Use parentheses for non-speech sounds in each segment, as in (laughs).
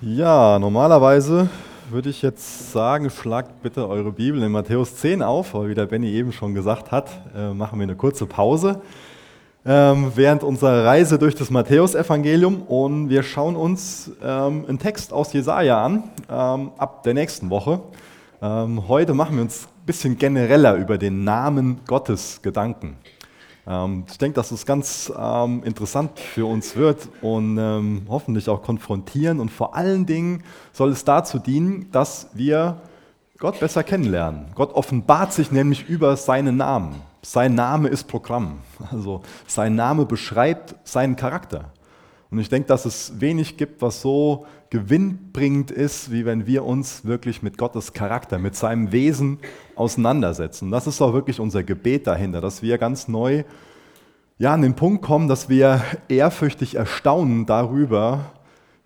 Ja, normalerweise würde ich jetzt sagen, schlagt bitte eure Bibel in Matthäus 10 auf, weil wie der Benny eben schon gesagt hat, äh, machen wir eine kurze Pause ähm, während unserer Reise durch das Matthäusevangelium und wir schauen uns ähm, einen Text aus Jesaja an, ähm, ab der nächsten Woche. Ähm, heute machen wir uns ein bisschen genereller über den Namen Gottes Gedanken. Ähm, ich denke, dass es ganz ähm, interessant für uns wird und ähm, hoffentlich auch konfrontieren. Und vor allen Dingen soll es dazu dienen, dass wir Gott besser kennenlernen. Gott offenbart sich nämlich über seinen Namen. Sein Name ist Programm. Also sein Name beschreibt seinen Charakter. Und ich denke, dass es wenig gibt, was so gewinnbringend ist, wie wenn wir uns wirklich mit Gottes Charakter, mit seinem Wesen auseinandersetzen. Das ist auch wirklich unser Gebet dahinter, dass wir ganz neu ja, an den Punkt kommen, dass wir ehrfürchtig erstaunen darüber,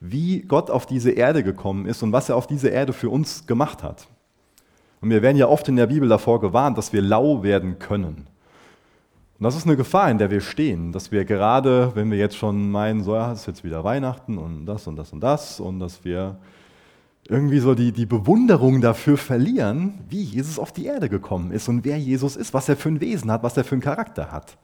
wie Gott auf diese Erde gekommen ist und was er auf diese Erde für uns gemacht hat. Und wir werden ja oft in der Bibel davor gewarnt, dass wir lau werden können. Und das ist eine Gefahr, in der wir stehen, dass wir gerade, wenn wir jetzt schon meinen, so ja, es ist jetzt wieder Weihnachten und das und das und das, und dass wir irgendwie so die, die Bewunderung dafür verlieren, wie Jesus auf die Erde gekommen ist und wer Jesus ist, was er für ein Wesen hat, was er für einen Charakter hat.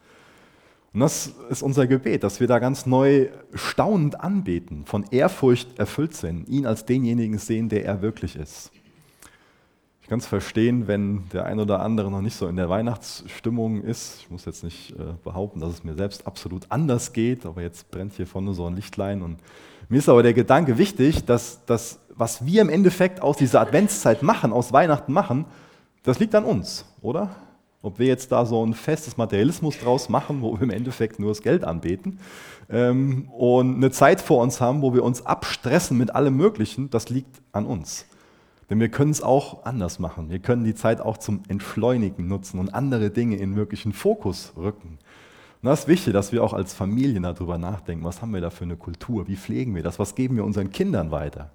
Und das ist unser Gebet, dass wir da ganz neu staunend anbeten, von Ehrfurcht erfüllt sind, ihn als denjenigen sehen, der er wirklich ist. Ich kann es verstehen, wenn der ein oder andere noch nicht so in der Weihnachtsstimmung ist. Ich muss jetzt nicht äh, behaupten, dass es mir selbst absolut anders geht, aber jetzt brennt hier vorne so ein Lichtlein. Und mir ist aber der Gedanke wichtig, dass das, was wir im Endeffekt aus dieser Adventszeit machen, aus Weihnachten machen, das liegt an uns, oder? Ob wir jetzt da so ein festes Materialismus draus machen, wo wir im Endeffekt nur das Geld anbeten ähm, und eine Zeit vor uns haben, wo wir uns abstressen mit allem Möglichen, das liegt an uns. Denn wir können es auch anders machen. Wir können die Zeit auch zum Entschleunigen nutzen und andere Dinge in wirklichen Fokus rücken. Und das ist wichtig, dass wir auch als Familien darüber nachdenken, was haben wir da für eine Kultur, wie pflegen wir das, was geben wir unseren Kindern weiter.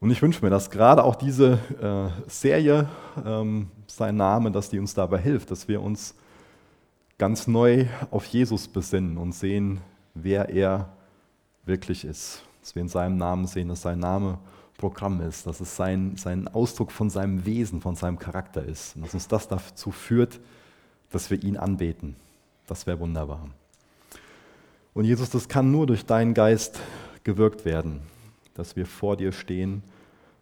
Und ich wünsche mir, dass gerade auch diese äh, Serie, ähm, sein Name, dass die uns dabei hilft, dass wir uns ganz neu auf Jesus besinnen und sehen, wer er wirklich ist. Dass wir in seinem Namen sehen, dass sein Name Programm ist, dass es sein, sein Ausdruck von seinem Wesen, von seinem Charakter ist. Und dass uns das dazu führt, dass wir ihn anbeten. Das wäre wunderbar. Und Jesus, das kann nur durch deinen Geist gewirkt werden, dass wir vor dir stehen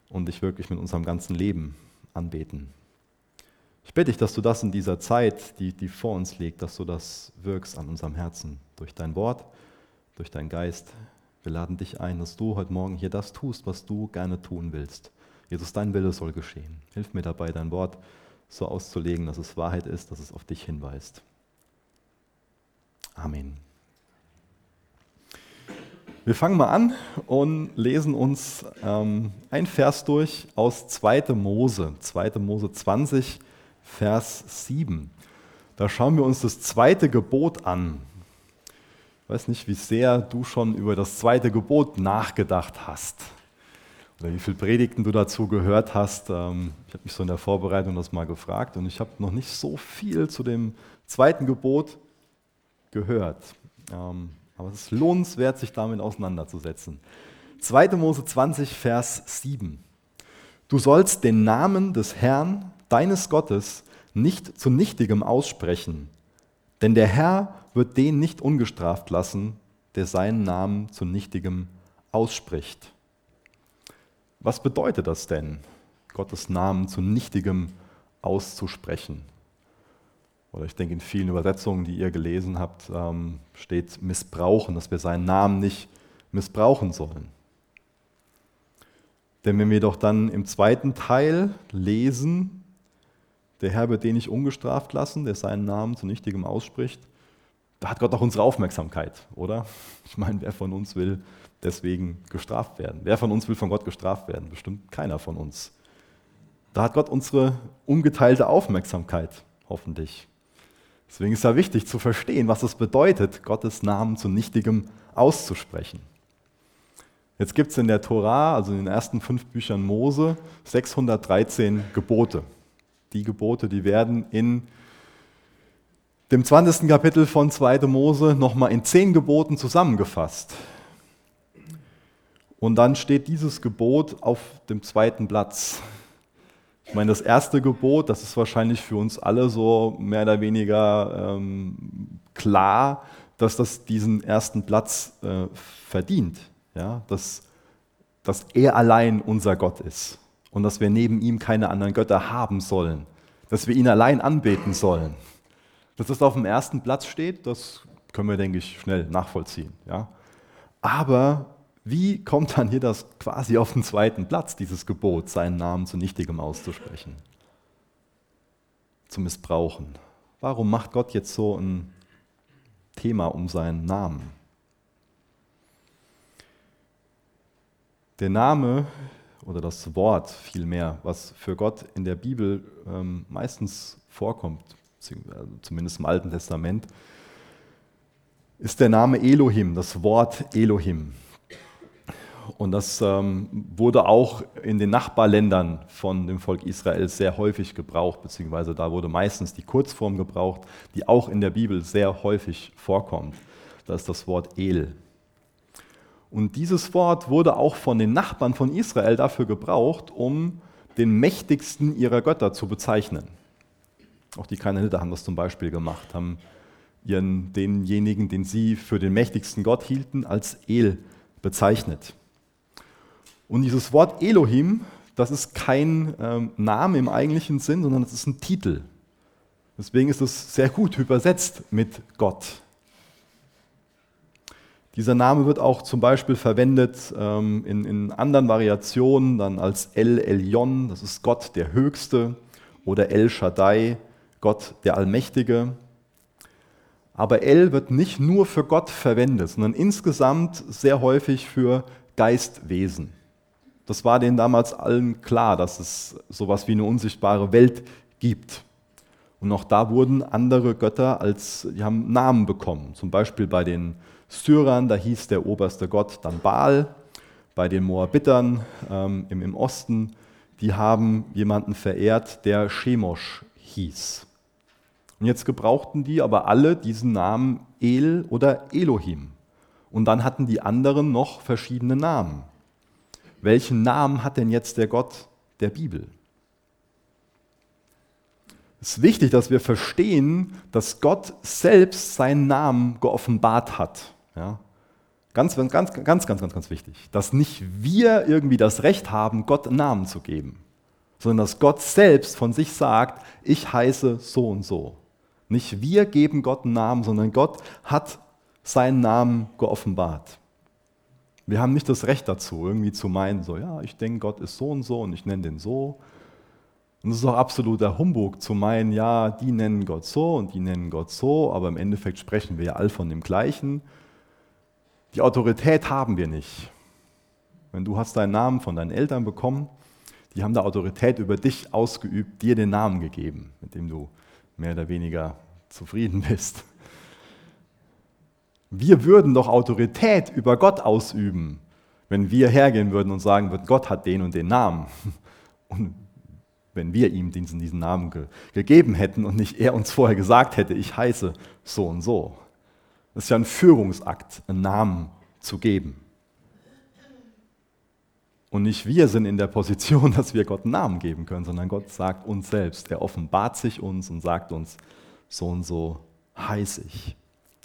und dich wirklich mit unserem ganzen Leben anbeten. Ich bitte dich, dass du das in dieser Zeit, die, die vor uns liegt, dass du das wirkst an unserem Herzen, durch dein Wort, durch deinen Geist, wir laden dich ein, dass du heute Morgen hier das tust, was du gerne tun willst. Jesus, dein Wille soll geschehen. Hilf mir dabei, dein Wort so auszulegen, dass es Wahrheit ist, dass es auf dich hinweist. Amen. Wir fangen mal an und lesen uns ähm, ein Vers durch aus 2. Mose, 2. Mose 20, Vers 7. Da schauen wir uns das zweite Gebot an. Weiß nicht, wie sehr du schon über das zweite Gebot nachgedacht hast oder wie viele Predigten du dazu gehört hast. Ähm, ich habe mich so in der Vorbereitung das mal gefragt und ich habe noch nicht so viel zu dem zweiten Gebot gehört. Ähm, aber es ist lohnenswert, sich damit auseinanderzusetzen. 2. Mose 20, Vers 7. Du sollst den Namen des Herrn, deines Gottes, nicht zu nichtigem aussprechen, denn der Herr wird den nicht ungestraft lassen, der seinen Namen zu nichtigem ausspricht. Was bedeutet das denn, Gottes Namen zu nichtigem auszusprechen? Oder ich denke, in vielen Übersetzungen, die ihr gelesen habt, ähm, steht missbrauchen, dass wir seinen Namen nicht missbrauchen sollen. Denn wenn wir doch dann im zweiten Teil lesen, der Herr wird den nicht ungestraft lassen, der seinen Namen zu nichtigem ausspricht, da hat Gott auch unsere Aufmerksamkeit, oder? Ich meine, wer von uns will deswegen gestraft werden? Wer von uns will von Gott gestraft werden? Bestimmt keiner von uns. Da hat Gott unsere ungeteilte Aufmerksamkeit, hoffentlich. Deswegen ist es ja wichtig zu verstehen, was es bedeutet, Gottes Namen zu nichtigem auszusprechen. Jetzt gibt es in der Tora, also in den ersten fünf Büchern Mose, 613 Gebote. Die Gebote, die werden in dem 20. Kapitel von 2. Mose nochmal in zehn Geboten zusammengefasst. Und dann steht dieses Gebot auf dem zweiten Platz. Ich meine, das erste Gebot, das ist wahrscheinlich für uns alle so mehr oder weniger ähm, klar, dass das diesen ersten Platz äh, verdient. Ja? Dass, dass er allein unser Gott ist und dass wir neben ihm keine anderen Götter haben sollen. Dass wir ihn allein anbeten sollen. Dass das auf dem ersten Platz steht, das können wir, denke ich, schnell nachvollziehen. Ja? Aber wie kommt dann hier das quasi auf den zweiten Platz, dieses Gebot, seinen Namen zu Nichtigem auszusprechen? Zu missbrauchen. Warum macht Gott jetzt so ein Thema um seinen Namen? Der Name oder das Wort vielmehr, was für Gott in der Bibel ähm, meistens vorkommt, zumindest im Alten Testament, ist der Name Elohim, das Wort Elohim. Und das ähm, wurde auch in den Nachbarländern von dem Volk Israel sehr häufig gebraucht, beziehungsweise da wurde meistens die Kurzform gebraucht, die auch in der Bibel sehr häufig vorkommt. Das ist das Wort El. Und dieses Wort wurde auch von den Nachbarn von Israel dafür gebraucht, um den mächtigsten ihrer Götter zu bezeichnen. Auch die Kananiter haben das zum Beispiel gemacht, haben ihren, denjenigen, den sie für den mächtigsten Gott hielten, als El bezeichnet. Und dieses Wort Elohim, das ist kein ähm, Name im eigentlichen Sinn, sondern es ist ein Titel. Deswegen ist es sehr gut übersetzt mit Gott. Dieser Name wird auch zum Beispiel verwendet ähm, in, in, anderen Variationen dann als El Elyon, das ist Gott der Höchste, oder El Shaddai, Gott der Allmächtige. Aber El wird nicht nur für Gott verwendet, sondern insgesamt sehr häufig für Geistwesen. Das war denen damals allen klar, dass es sowas wie eine unsichtbare Welt gibt. Und auch da wurden andere Götter als, die haben Namen bekommen. Zum Beispiel bei den Syrern, da hieß der oberste Gott dann Baal. Bei den Moabitern ähm, im, Osten, die haben jemanden verehrt, der Chemosh hieß. Und jetzt gebrauchten die aber alle diesen Namen El oder Elohim. Und dann hatten die anderen noch verschiedene Namen welchen Namen hat denn jetzt der Gott der Bibel? Es ist wichtig, dass wir verstehen, dass Gott selbst seinen Namen geoffenbart hat. Ja? Ganz, ganz, ganz, ganz, ganz, ganz wichtig. Dass nicht wir irgendwie das Recht haben, Gott einen Namen zu geben, sondern dass Gott selbst von sich sagt, ich heiße so und so. Nicht wir geben Gott einen Namen, sondern Gott hat seinen Namen geoffenbart. Wir haben nicht das Recht dazu, irgendwie zu meinen, so, ja, ich denke, Gott ist so und so und ich nenne den so. Und es ist auch absoluter Humbug zu meinen, ja, die nennen Gott so und die nennen Gott so, aber im Endeffekt sprechen wir ja all von dem Gleichen. Die Autorität haben wir nicht. Wenn du hast deinen Namen von deinen Eltern bekommen, die haben da Autorität über dich ausgeübt, dir den Namen gegeben, mit dem du mehr oder weniger zufrieden bist. Wir würden doch Autorität über Gott ausüben, wenn wir hergehen würden und sagen würden, Gott hat den und den Namen. (laughs) Und wenn wir ihm diesen, diesen Namen ge gegeben hätten und nicht er uns vorher gesagt hätte, ich heiße so und so. Das ist ja ein Führungsakt, einen Namen zu geben. Und nicht wir sind in der Position, (laughs) dass wir Gott einen Namen geben können, sondern Gott sagt uns selbst. Er offenbart sich uns und sagt uns, so und so heiße ich.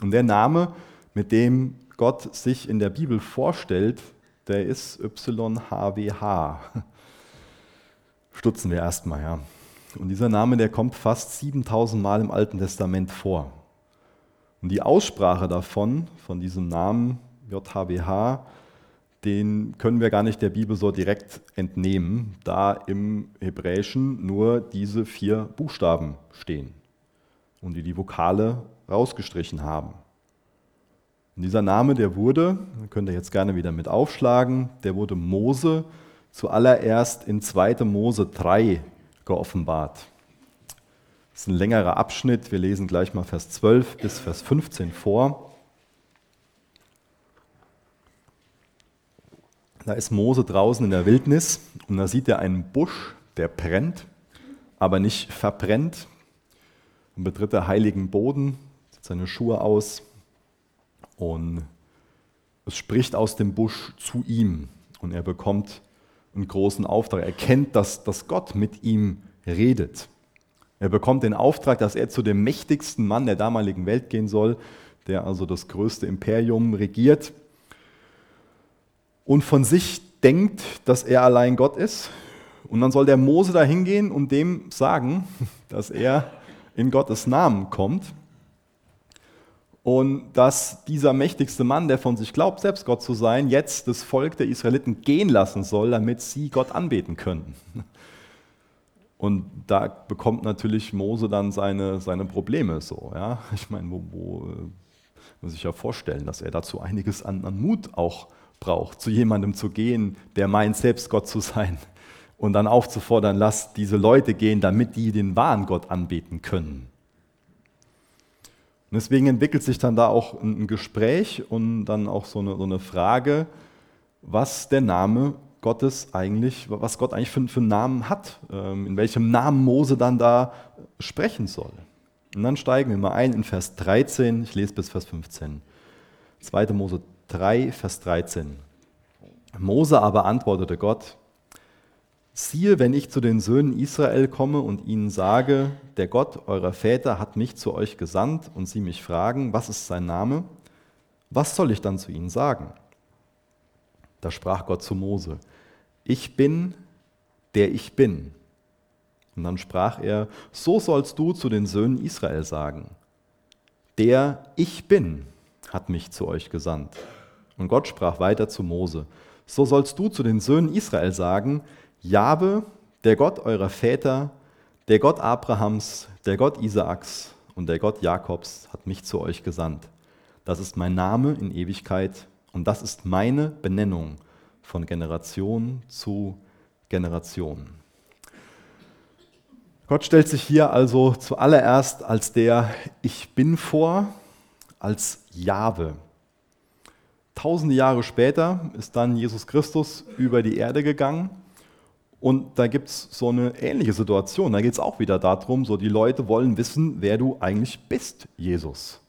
Und der Name mit dem Gott sich in der Bibel vorstellt, der ist YHWH. (laughs) Stutzen wir erstmal, ja. Und dieser Name, der kommt fast 7000 Mal im Alten Testament vor. Und die Aussprache davon, von diesem Namen JHWH, den können wir gar nicht der Bibel so direkt entnehmen, da im Hebräischen nur diese vier Buchstaben stehen und die die Vokale rausgestrichen haben. Und dieser Name, der wurde, könnt ihr jetzt gerne wieder mit aufschlagen, der wurde Mose zuallererst in 2. Mose 3 geoffenbart. Das ist ein längerer Abschnitt, wir lesen gleich mal Vers 12 bis Vers 15 vor. Da ist Mose draußen in der Wildnis und da sieht er einen Busch, der brennt, aber nicht verbrennt und betritt der heiligen Boden, zieht seine Schuhe aus und es spricht aus dem Busch zu ihm. Und er bekommt einen großen Auftrag. Er kennt, dass, dass Gott mit ihm redet. Er bekommt den Auftrag, dass er zu dem mächtigsten Mann der damaligen Welt gehen soll, der also das größte Imperium regiert und von sich denkt, dass er allein Gott ist. Und dann soll der Mose da hingehen und dem sagen, (laughs) dass er in Gottes Namen kommt und dass dieser mächtigste Mann, der von sich glaubt, selbst Gott zu sein, jetzt das Volk der Israeliten gehen lassen soll, damit sie Gott anbeten können. (laughs) Und da bekommt natürlich Mose dann seine, seine Probleme so. Ja? Ich meine, wo, wo äh, muss ich ja vorstellen, dass er dazu einiges an, an Mut auch braucht, zu jemandem zu gehen, der meint, selbst Gott zu sein. Und dann aufzufordern, lass diese Leute gehen, damit die den wahren Gott anbeten können. Und deswegen entwickelt sich dann da auch ein Gespräch und dann auch so eine, so eine Frage, was der Name Gottes eigentlich, was Gott eigentlich für, für einen Namen hat, ähm, in welchem Namen Mose dann da sprechen soll. Und dann steigen wir mal ein in Vers 13, ich lese bis Vers 15. 2. Mose 3, Vers 13. Mose aber antwortete Gott, Siehe, wenn ich zu den Söhnen Israel komme und ihnen sage, der Gott eurer Väter hat mich zu euch gesandt und sie mich fragen, was ist sein Name, was soll ich dann zu ihnen sagen? Da sprach Gott zu Mose, ich bin, der ich bin. Und dann sprach er, so sollst du zu den Söhnen Israel sagen, der ich bin hat mich zu euch gesandt. Und Gott sprach weiter zu Mose, so sollst du zu den Söhnen Israel sagen, Jabe, der Gott eurer Väter, der Gott Abrahams, der Gott Isaaks und der Gott Jakobs hat mich zu euch gesandt. Das ist mein Name in Ewigkeit und das ist meine Benennung von Generation zu Generation. Gott stellt sich hier also zuallererst als der Ich bin vor, als Jahwe. Tausende Jahre später ist dann Jesus Christus über die Erde gegangen und da gibt es so eine ähnliche Situation. Da geht es auch wieder darum, so die Leute wollen wissen, wer du eigentlich bist, Jesus.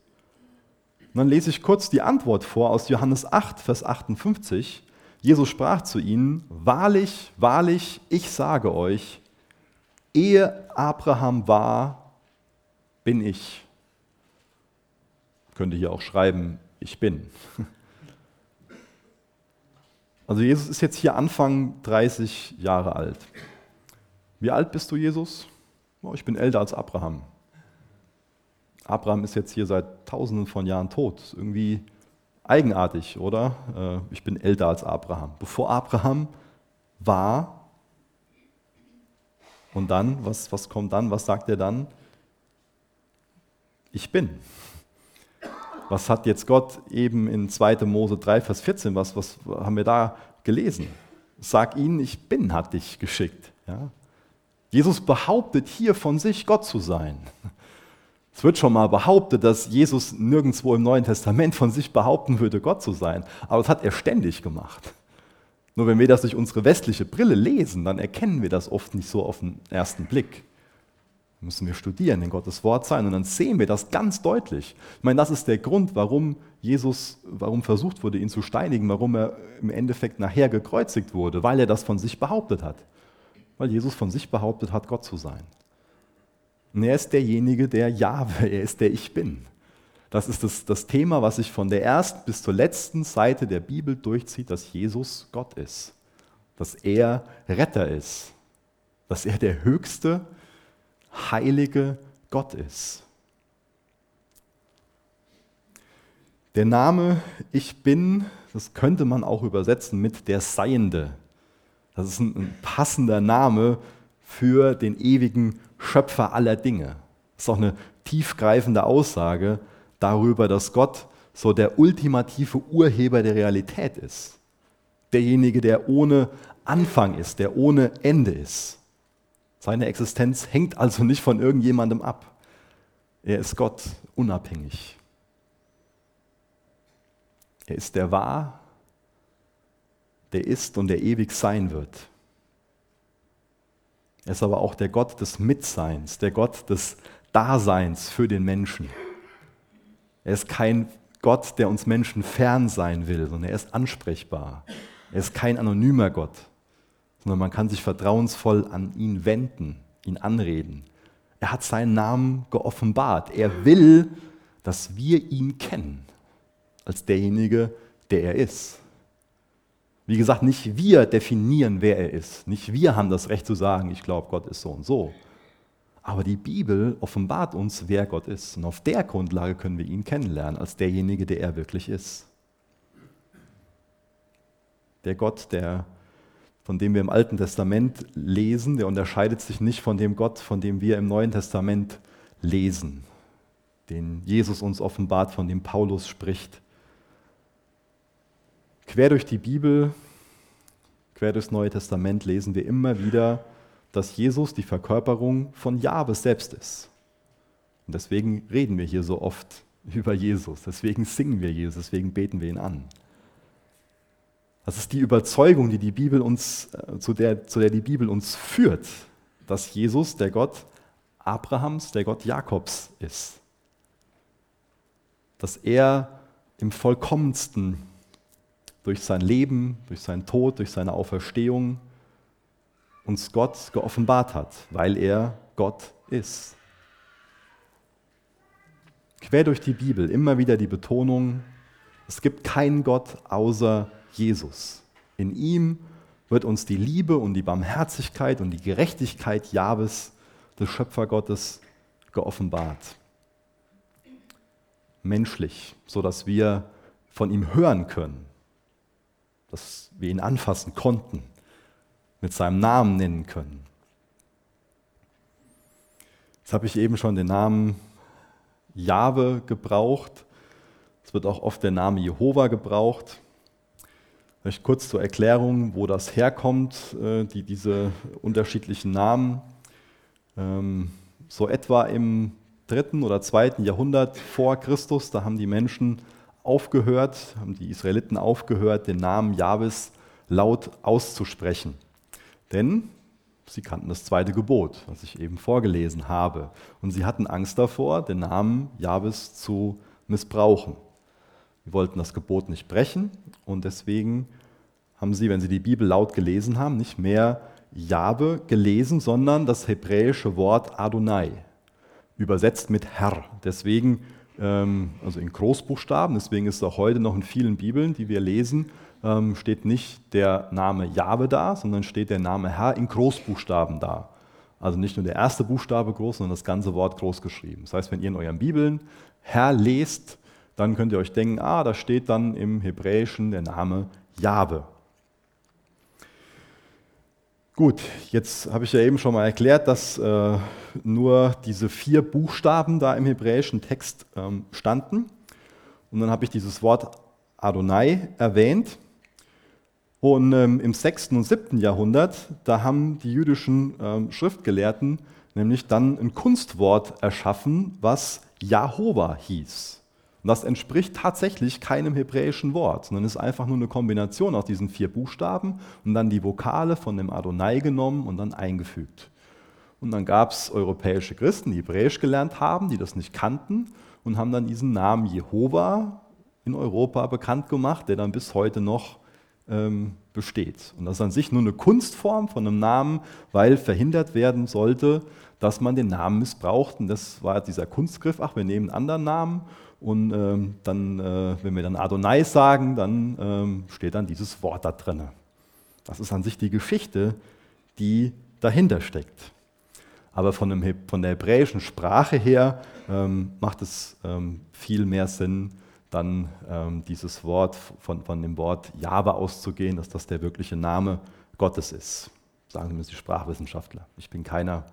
Und dann lese ich kurz die Antwort vor aus Johannes 8, Vers 58. Jesus sprach zu ihnen, wahrlich, wahrlich, ich sage euch, ehe Abraham war, bin ich. Könnte hier auch schreiben, ich bin. (laughs) Also Jesus ist jetzt hier Anfang 30 Jahre alt. Wie alt bist du, Jesus? Oh, ich bin älter als Abraham. Abraham ist jetzt hier seit tausenden von Jahren tot. Irgendwie eigenartig, oder? Äh, ich bin älter als Abraham. Bevor Abraham war, und dann, was, was kommt dann? Was sagt er dann? Ich bin. Was hat jetzt Gott eben in 2. Mose 3, Vers 14, was, was haben wir da gelesen? Sag ihnen, ich bin, hat dich geschickt. Ja? Jesus behauptet hier von sich, Gott zu sein. Es wird schon mal behauptet, dass Jesus nirgendwo im Neuen Testament von sich behaupten würde, Gott zu sein. Aber das hat er ständig gemacht. Nur wenn wir das durch unsere westliche Brille lesen, dann erkennen wir das oft nicht so auf den ersten Blick müssen wir studieren, in Gottes Wort sein. Und dann sehen wir das ganz deutlich. Ich meine, das ist der Grund, warum Jesus, warum versucht wurde, ihn zu steinigen, warum er im Endeffekt nachher gekreuzigt wurde, weil er das von sich behauptet hat. Weil Jesus von sich behauptet hat, Gott zu sein. Und er ist derjenige, der Jahwe, er ist der Ich Bin. Das ist das, das Thema, was sich von der ersten bis zur letzten Seite der Bibel durchzieht, dass Jesus Gott ist. Dass er Retter ist. Dass er der Höchste heilige Gott ist. Der Name Ich bin, das könnte man auch übersetzen mit der Seiende. Das ist ein, passender Name für den ewigen Schöpfer aller Dinge. Das ist auch eine tiefgreifende Aussage darüber, dass Gott so der ultimative Urheber der Realität ist. Derjenige, der ohne Anfang ist, der ohne Ende ist. Seine Existenz hängt also nicht von irgendjemandem ab. Er ist Gott unabhängig. Er ist der wahr, der ist und der ewig sein wird. Er ist aber auch der Gott des Mitseins, der Gott des Daseins für den Menschen. Er ist kein Gott, der uns Menschen fern sein will, sondern er ist ansprechbar. Er ist kein anonymer Gott, sondern man kann sich vertrauensvoll an ihn wenden, ihn anreden. Er hat seinen Namen geoffenbart. Er will, dass wir ihn kennen als derjenige, der er ist. Wie gesagt, nicht wir definieren, wer er ist. Nicht wir haben das Recht zu sagen, ich glaube, Gott ist so und so. Aber die Bibel offenbart uns, wer Gott ist. Und auf der Grundlage können wir ihn kennenlernen, als derjenige, der er wirklich ist. Der Gott, der, von dem wir im Alten Testament lesen, der unterscheidet sich nicht von dem Gott, von dem wir im Neuen Testament lesen, den Jesus uns offenbart, von dem Paulus spricht. Quer durch die Bibel, quer durchs Neue Testament lesen wir immer wieder, dass Jesus die Verkörperung von Jahwe selbst ist. Und deswegen reden wir hier so oft (laughs) über Jesus, deswegen singen wir Jesus, deswegen beten wir ihn an. Das ist die Überzeugung, die die Bibel uns, äh, zu, der, zu der die Bibel uns führt, dass Jesus der Gott Abrahams, der Gott Jakobs ist. Dass er im vollkommensten durch sein Leben, durch seinen Tod, durch seine Auferstehung uns Gott geoffenbart hat, weil er Gott ist. Quer durch die Bibel immer wieder die Betonung, es gibt keinen Gott außer Jesus. In ihm wird uns die Liebe und die Barmherzigkeit und die Gerechtigkeit Jahwes, des Schöpfergottes, geoffenbart. Menschlich, sodass wir von ihm hören können, dass wir ihn anfassen konnten mit seinem Namen nennen können. Jetzt habe ich eben schon den Namen Jahwe gebraucht. Es wird auch oft der Name Jehova gebraucht. Vielleicht kurz zur Erklärung, wo das herkommt, äh, die, diese unterschiedlichen Namen. Ähm, so etwa im dritten oder zweiten Jahrhundert vor Christus, da haben die Menschen aufgehört, haben die Israeliten aufgehört, den Namen Jahwes laut auszusprechen. Denn sie kannten das zweite Gebot, was ich eben vorgelesen habe. Und sie hatten Angst davor, den Namen Jahwes zu missbrauchen. Sie wollten das Gebot nicht brechen und deswegen haben sie, wenn sie die Bibel laut gelesen haben, nicht mehr Jahwe gelesen, sondern das hebräische Wort Adonai, übersetzt mit Herr. Deswegen, ähm, also in Großbuchstaben, deswegen ist auch heute noch in vielen Bibeln, die wir lesen, ähm, steht nicht der Name Jahwe da, sondern steht der Name Herr in Großbuchstaben da. Also nicht nur der erste Buchstabe groß, sondern das ganze Wort groß geschrieben. Das heißt, wenn ihr in euren Bibeln Herr lest, dann könnt ihr euch denken, ah, da steht dann im Hebräischen der Name Jahwe. Gut, jetzt habe ich ja eben schon mal erklärt, dass äh, nur diese vier Buchstaben da im hebräischen Text ähm, standen. Und dann habe ich dieses Wort Adonai erwähnt. Und ähm, im 6. und 7. Jahrhundert, da haben die jüdischen ähm, Schriftgelehrten nämlich dann ein Kunstwort erschaffen, was Jahova hieß. Und das entspricht tatsächlich keinem hebräischen Wort, sondern ist einfach nur eine Kombination aus diesen vier Buchstaben und dann die Vokale von dem Adonai genommen und dann eingefügt. Und dann gab es europäische Christen, die Hebräisch gelernt haben, die das nicht kannten und haben dann diesen Namen Jehova in Europa bekannt gemacht, der dann bis heute noch ähm, besteht. Und das ist an sich nur eine Kunstform von einem Namen, weil verhindert werden sollte, dass man den Namen missbraucht. Und das war dieser Kunstgriff, ach, wir nehmen einen anderen Namen und ähm, dann, äh, wenn wir dann Adonai sagen, dann ähm, steht dann dieses Wort da drin. Das ist an sich die Geschichte, die dahinter steckt. Aber von, dem, von der hebräischen Sprache her ähm, macht es ähm, viel mehr Sinn, dann ähm, dieses Wort von, von dem Wort Jahwe auszugehen, dass das der wirkliche Name Gottes ist. Sagen mir die Sprachwissenschaftler. Ich bin keiner,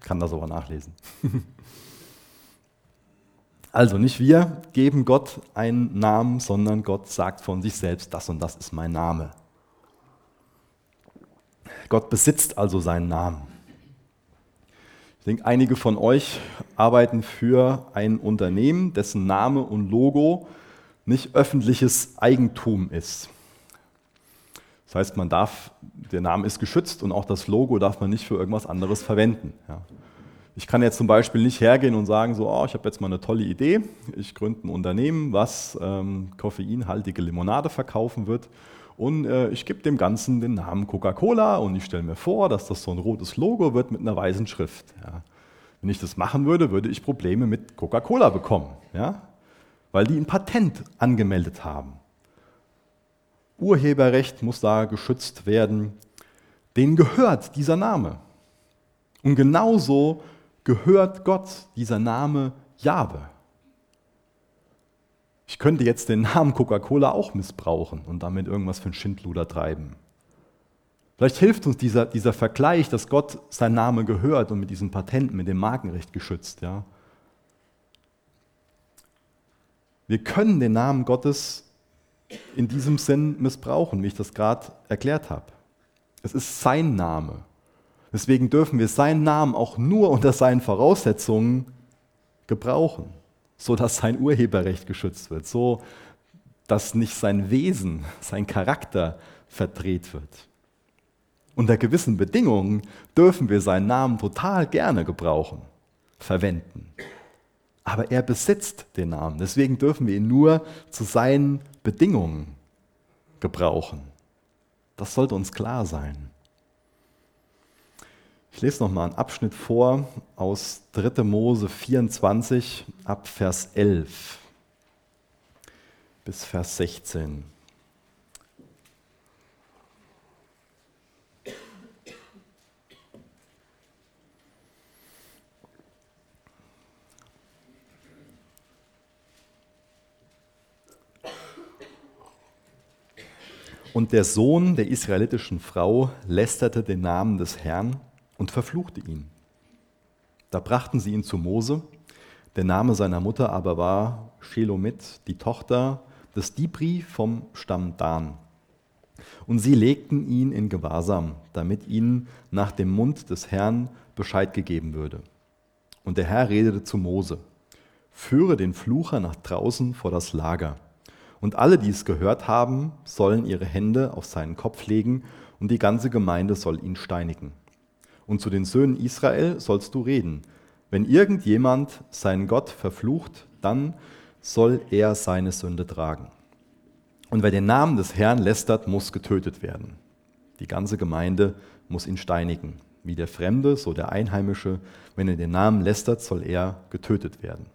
kann das aber nachlesen. (laughs) also nicht wir geben Gott einen Namen, sondern Gott sagt von sich selbst, das und das ist mein Name. Gott besitzt also seinen Namen. Ich denke, einige von euch arbeiten für ein Unternehmen, dessen Name und Logo nicht öffentliches Eigentum ist. Das heißt, man darf, der Name ist geschützt und auch das Logo darf man nicht für irgendwas anderes verwenden. Ja. Ich kann jetzt zum Beispiel nicht hergehen und sagen, so, oh, ich habe jetzt mal eine tolle Idee, ich gründe ein Unternehmen, was ähm, koffeinhaltige Limonade verkaufen wird und äh, ich gebe dem Ganzen den Namen Coca-Cola und ich stelle mir vor, dass das so ein rotes Logo wird mit einer weißen Schrift. Ja. Wenn ich das machen würde, würde ich Probleme mit Coca-Cola bekommen, ja? weil die ein Patent angemeldet haben. Urheberrecht muss da geschützt werden. Denen gehört dieser Name. Und genauso gehört Gott dieser Name Jahwe. Ich könnte jetzt den Namen Coca-Cola auch missbrauchen und damit irgendwas für ein Schindluder treiben. Vielleicht hilft uns dieser, dieser Vergleich, dass Gott sein Name gehört und mit diesem Patent, mit dem Markenrecht geschützt. Ja. Wir können den Namen Gottes in diesem Sinn missbrauchen, wie ich das gerade erklärt habe. Es ist sein Name. Deswegen dürfen wir seinen Namen auch nur unter seinen Voraussetzungen gebrauchen, so dass sein Urheberrecht geschützt wird, so dass nicht sein Wesen, sein Charakter verdreht wird. Unter gewissen Bedingungen dürfen wir seinen Namen total gerne gebrauchen, verwenden. Aber er besitzt den Namen, deswegen dürfen wir ihn nur zu seinen Bedingungen gebrauchen. Das sollte uns klar sein. Ich lese noch mal einen Abschnitt vor aus 3. Mose 24 ab Vers 11 bis Vers 16. Und der Sohn der israelitischen Frau lästerte den Namen des Herrn und verfluchte ihn. Da brachten sie ihn zu Mose. Der Name seiner Mutter aber war Shelomit, die Tochter des Dibri vom Stamm Dan. Und sie legten ihn in Gewahrsam, damit ihnen nach dem Mund des Herrn Bescheid gegeben würde. Und der Herr redete zu Mose, führe den Flucher nach draußen vor das Lager. Und alle, die es gehört haben, sollen ihre Hände auf seinen Kopf legen, und die ganze Gemeinde soll ihn steinigen. Und zu den Söhnen Israel sollst du reden. Wenn irgendjemand seinen Gott verflucht, dann soll er seine Sünde tragen. Und wer den Namen des Herrn lästert, muss getötet werden. Die ganze Gemeinde muss ihn steinigen. Wie der Fremde, so der Einheimische. Wenn er den Namen lästert, soll er getötet werden.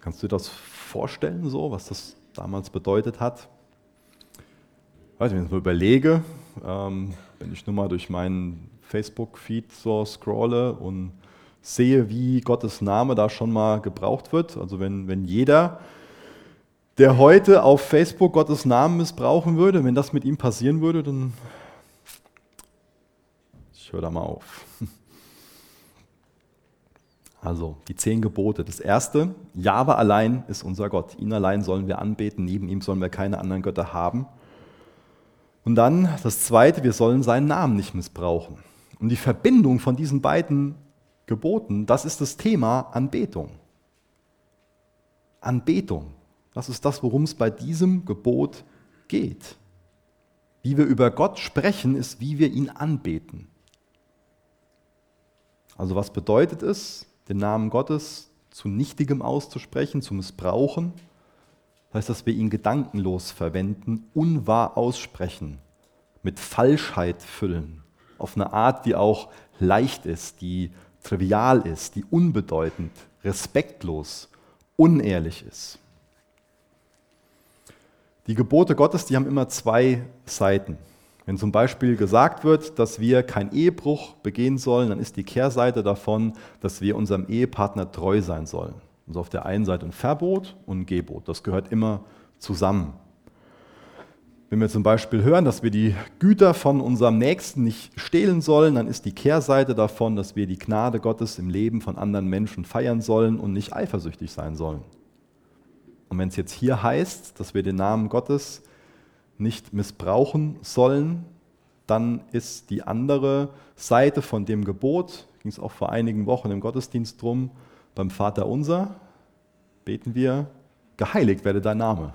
Kannst du dir das vorstellen, so, was das damals bedeutet hat? Weiß wenn ich mir überlege, ähm, wenn ich nur mal durch meinen Facebook-Feed so scrolle und sehe, wie Gottes Name da schon mal gebraucht wird. Also wenn, wenn jeder, der heute auf Facebook Gottes Namen missbrauchen würde, wenn das mit ihm passieren würde, dann ich höre da mal auf. (laughs) Also die zehn Gebote. Das erste, Jahwe allein ist unser Gott. Ihn allein sollen wir anbeten, neben ihm sollen wir keine anderen Götter haben. Und dann das Zweite, wir sollen seinen Namen nicht missbrauchen. Und die Verbindung von diesen beiden Geboten, das ist das Thema Anbetung. Anbetung, das ist das, worum es bei diesem Gebot geht. Wie wir über Gott sprechen, ist, wie wir ihn anbeten. Also was bedeutet es, den Namen Gottes zu Nichtigem auszusprechen, zu missbrauchen? Das heißt, dass wir ihn gedankenlos verwenden, unwahr aussprechen, mit Falschheit füllen, auf eine Art, die auch leicht ist, die trivial ist, die unbedeutend, respektlos, unehrlich ist. Die Gebote Gottes, die haben immer zwei Seiten. Wenn zum Beispiel gesagt wird, dass wir keinen Ehebruch begehen sollen, dann ist die Kehrseite davon, dass wir unserem Ehepartner treu sein sollen. Also auf der einen Seite ein Verbot und ein Gebot. Das gehört immer zusammen. Wenn wir zum Beispiel hören, dass wir die Güter von unserem Nächsten nicht stehlen sollen, dann ist die Kehrseite davon, dass wir die Gnade Gottes im Leben von anderen Menschen feiern sollen und nicht eifersüchtig sein sollen. Und wenn es jetzt hier heißt, dass wir den Namen Gottes nicht missbrauchen sollen, dann ist die andere Seite von dem Gebot, ging es auch vor einigen Wochen im Gottesdienst drum, beim Vater unser beten wir, geheiligt werde dein Name.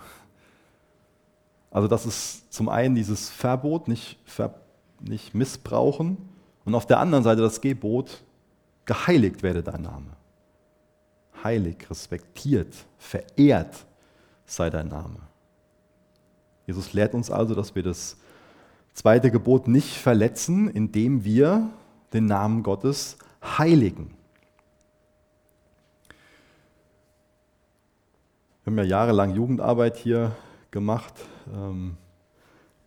Also das ist zum einen dieses Verbot, nicht, ver, nicht missbrauchen, und auf der anderen Seite das Gebot, geheiligt werde dein Name. Heilig, respektiert, verehrt sei dein Name. Jesus lehrt uns also, dass wir das zweite Gebot nicht verletzen, indem wir den Namen Gottes heiligen. Wir haben ja jahrelang Jugendarbeit hier gemacht ähm,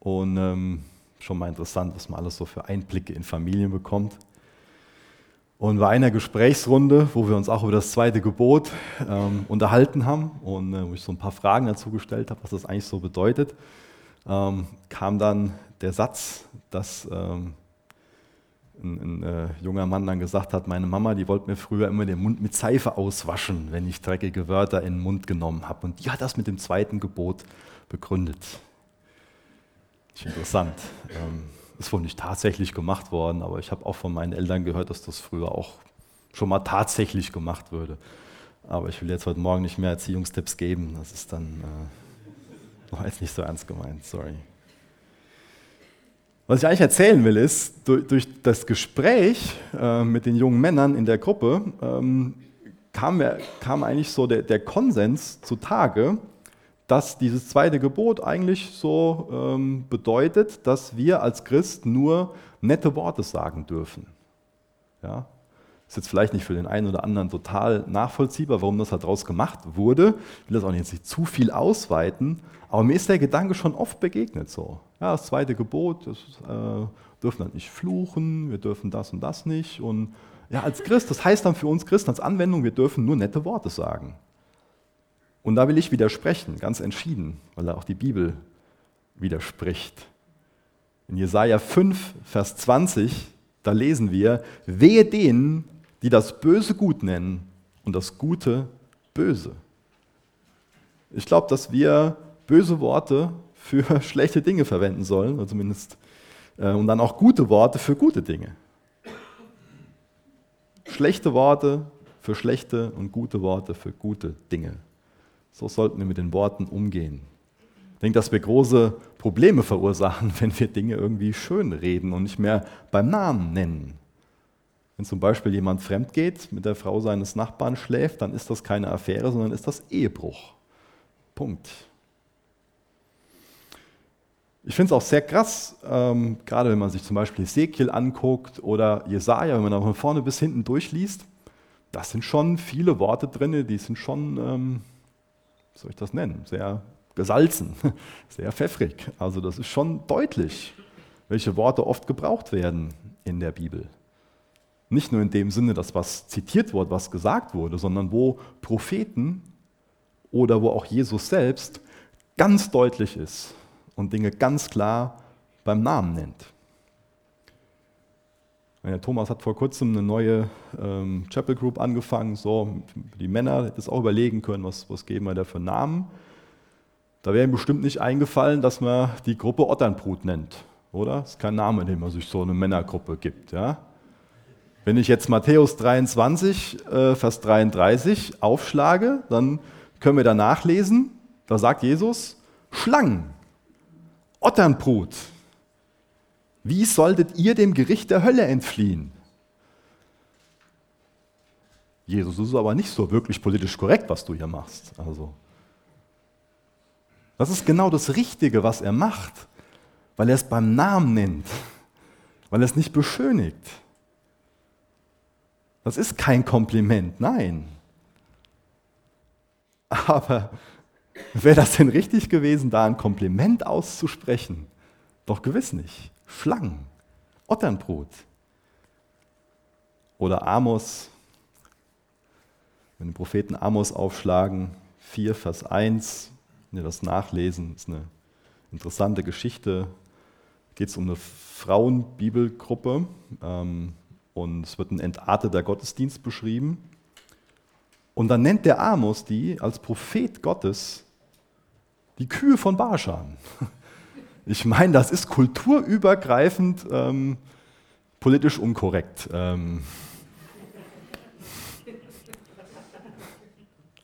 und ähm, schon mal interessant, was man alles so für Einblicke in Familien bekommt. Und bei einer Gesprächsrunde, wo wir uns auch über das zweite Gebot ähm, unterhalten haben und äh, wo ich so ein paar Fragen dazu gestellt habe, was das eigentlich so bedeutet, ähm, kam dann der Satz, dass ähm, ein, ein äh, junger Mann dann gesagt hat, meine Mama, die wollte mir früher immer den Mund mit Seife auswaschen, wenn ich dreckige Wörter in den Mund genommen habe. Und die hat das mit dem zweiten Gebot begründet. Ist interessant. Ähm, ist wohl nicht tatsächlich gemacht worden, aber ich habe auch von meinen Eltern gehört, dass das früher auch schon mal tatsächlich gemacht würde. Aber ich will jetzt heute Morgen nicht mehr Erziehungstipps geben. Das ist dann äh, (laughs) war jetzt nicht so ernst gemeint, sorry. Was ich eigentlich erzählen will, ist, durch, durch das Gespräch äh, mit den jungen Männern in der Gruppe ähm, kam, kam, eigentlich so der, der, Konsens zutage, dass dieses zweite Gebot eigentlich so ähm, bedeutet, dass wir als Christ nur nette Worte sagen dürfen. Ja? Ist jetzt vielleicht nicht für den einen oder anderen total nachvollziehbar, warum das daraus gemacht wurde. Ich will das auch nicht zu viel ausweiten, aber mir ist der Gedanke schon oft begegnet so. Ja, das zweite Gebot, das äh, dürfen dann nicht fluchen, wir dürfen das und das nicht. Und ja, als Christ, das heißt dann für uns Christen als Anwendung, wir dürfen nur nette Worte sagen. Und da will ich widersprechen, ganz entschieden, weil da auch die Bibel widerspricht. In Jesaja 5, Vers 20, da lesen wir: Wehe denen, die das Böse gut nennen und das Gute böse. Ich glaube, dass wir böse Worte für (laughs) schlechte Dinge verwenden sollen, oder zumindest, äh, und dann auch gute Worte für gute Dinge. Schlechte Worte für schlechte und gute Worte für gute Dinge. So sollten wir mit den Worten umgehen. Ich denke, dass wir große Probleme verursachen, (laughs) wenn wir Dinge irgendwie schön reden und nicht mehr beim Namen nennen. Wenn zum Beispiel jemand fremd geht, mit der Frau seines Nachbarn schläft, dann ist das keine Affäre, sondern ist das Ehebruch. Punkt. Ich finde es auch sehr krass, ähm, gerade wenn man sich zum Beispiel Ezekiel anguckt oder Jesaja, wenn man da von vorne bis hinten durchliest, das sind schon viele Worte drin, die sind schon, ähm, wie soll ich das nennen, sehr gesalzen, (laughs) sehr pfeffrig. Also das ist schon deutlich, welche Worte oft gebraucht werden in der Bibel. Nicht nur in dem Sinne, dass was zitiert wurde, was gesagt wurde, sondern wo Propheten oder wo auch Jesus selbst ganz deutlich ist und Dinge ganz klar beim Namen nennt. Ja, Thomas hat vor kurzem eine neue ähm, Chapel Group angefangen. So, die Männer hätten es auch überlegen können, was, was geben wir da für Namen. Da wäre ihm bestimmt nicht eingefallen, dass man die Gruppe Otternbrut nennt, oder? Das ist kein Name, den man sich so eine Männergruppe gibt. Ja? Wenn ich jetzt Matthäus 23, äh, Vers 33 aufschlage, dann können wir da nachlesen, da sagt Jesus, Schlangen, Otternbrut, wie solltet ihr dem Gericht der Hölle entfliehen? Jesus, das ist aber nicht so wirklich politisch korrekt, was du hier machst. Also, das ist genau das Richtige, was er macht, weil er es beim Namen nennt, weil er es nicht beschönigt. Das ist kein Kompliment, nein. Aber wäre das denn richtig gewesen, da ein Kompliment auszusprechen? Doch gewiss nicht. Schlangen, Otternbrot. Oder Amos, wenn den Propheten Amos aufschlagen, 4 Vers 1, wenn wir das nachlesen, ist eine interessante Geschichte. Geht es um eine Frauenbibelgruppe. Ähm, und es wird ein entarteter Gottesdienst beschrieben. Und dann nennt der Amos die als Prophet Gottes die Kühe von Barschan. (laughs) Ich meine, das ist kulturübergreifend ähm, politisch unkorrekt. Ähm. (laughs)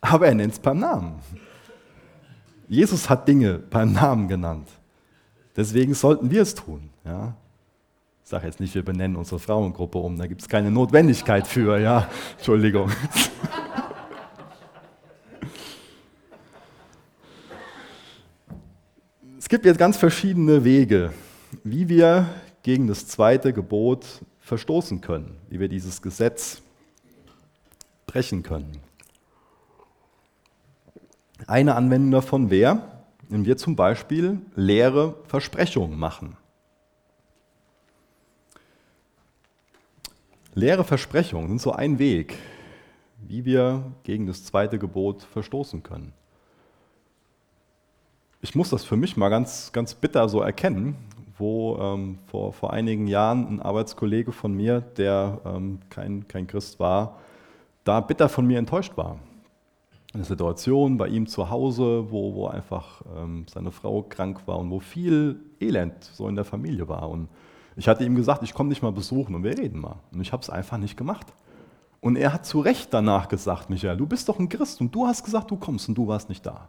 Aber er nennt es beim Namen. Jesus hat Dinge beim Namen genannt. Deswegen sollten wir es tun. Ja? Ich sage jetzt nicht, wir benennen unsere Frauengruppe um, da gibt es keine Notwendigkeit für, ja. Entschuldigung. (laughs) Es gibt jetzt ganz verschiedene Wege, wie wir gegen das zweite Gebot verstoßen können, wie wir dieses Gesetz brechen können. Eine Anwendung davon wäre, wenn wir zum Beispiel leere Versprechungen machen. Leere Versprechungen sind so ein Weg, wie wir gegen das zweite Gebot verstoßen können. Ich muss das für mich mal ganz, ganz bitter so erkennen, wo ähm, vor, vor einigen Jahren ein Arbeitskollege von mir, der ähm, kein, kein Christ war, da bitter von mir enttäuscht war. Eine Situation bei ihm zu Hause, wo, wo einfach ähm, seine Frau krank war und wo viel Elend so in der Familie war. Und ich hatte ihm gesagt, ich komme dich mal besuchen und wir reden mal. Und ich habe es einfach nicht gemacht. Und er hat zu Recht danach gesagt, Michael, du bist doch ein Christ und du hast gesagt, du kommst und du warst nicht da.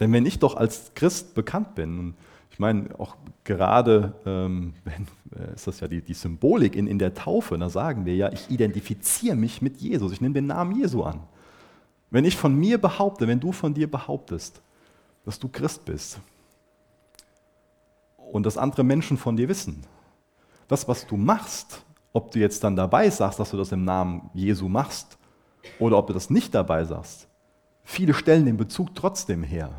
Denn wenn ich doch als Christ bekannt bin, und ich meine, auch gerade ähm, (laughs) äh, ist das ja die, die Symbolik in, in der Taufe, da sagen wir ja, ich identifiziere mich mit Jesus, ich nehme den Namen Jesu an. Wenn ich von mir behaupte, wenn du von dir behauptest, dass du Christ bist und dass andere Menschen von dir wissen, das, was du machst, ob du jetzt dann dabei sagst, dass du das im Namen Jesu machst oder ob du das nicht dabei sagst, viele stellen den Bezug trotzdem her.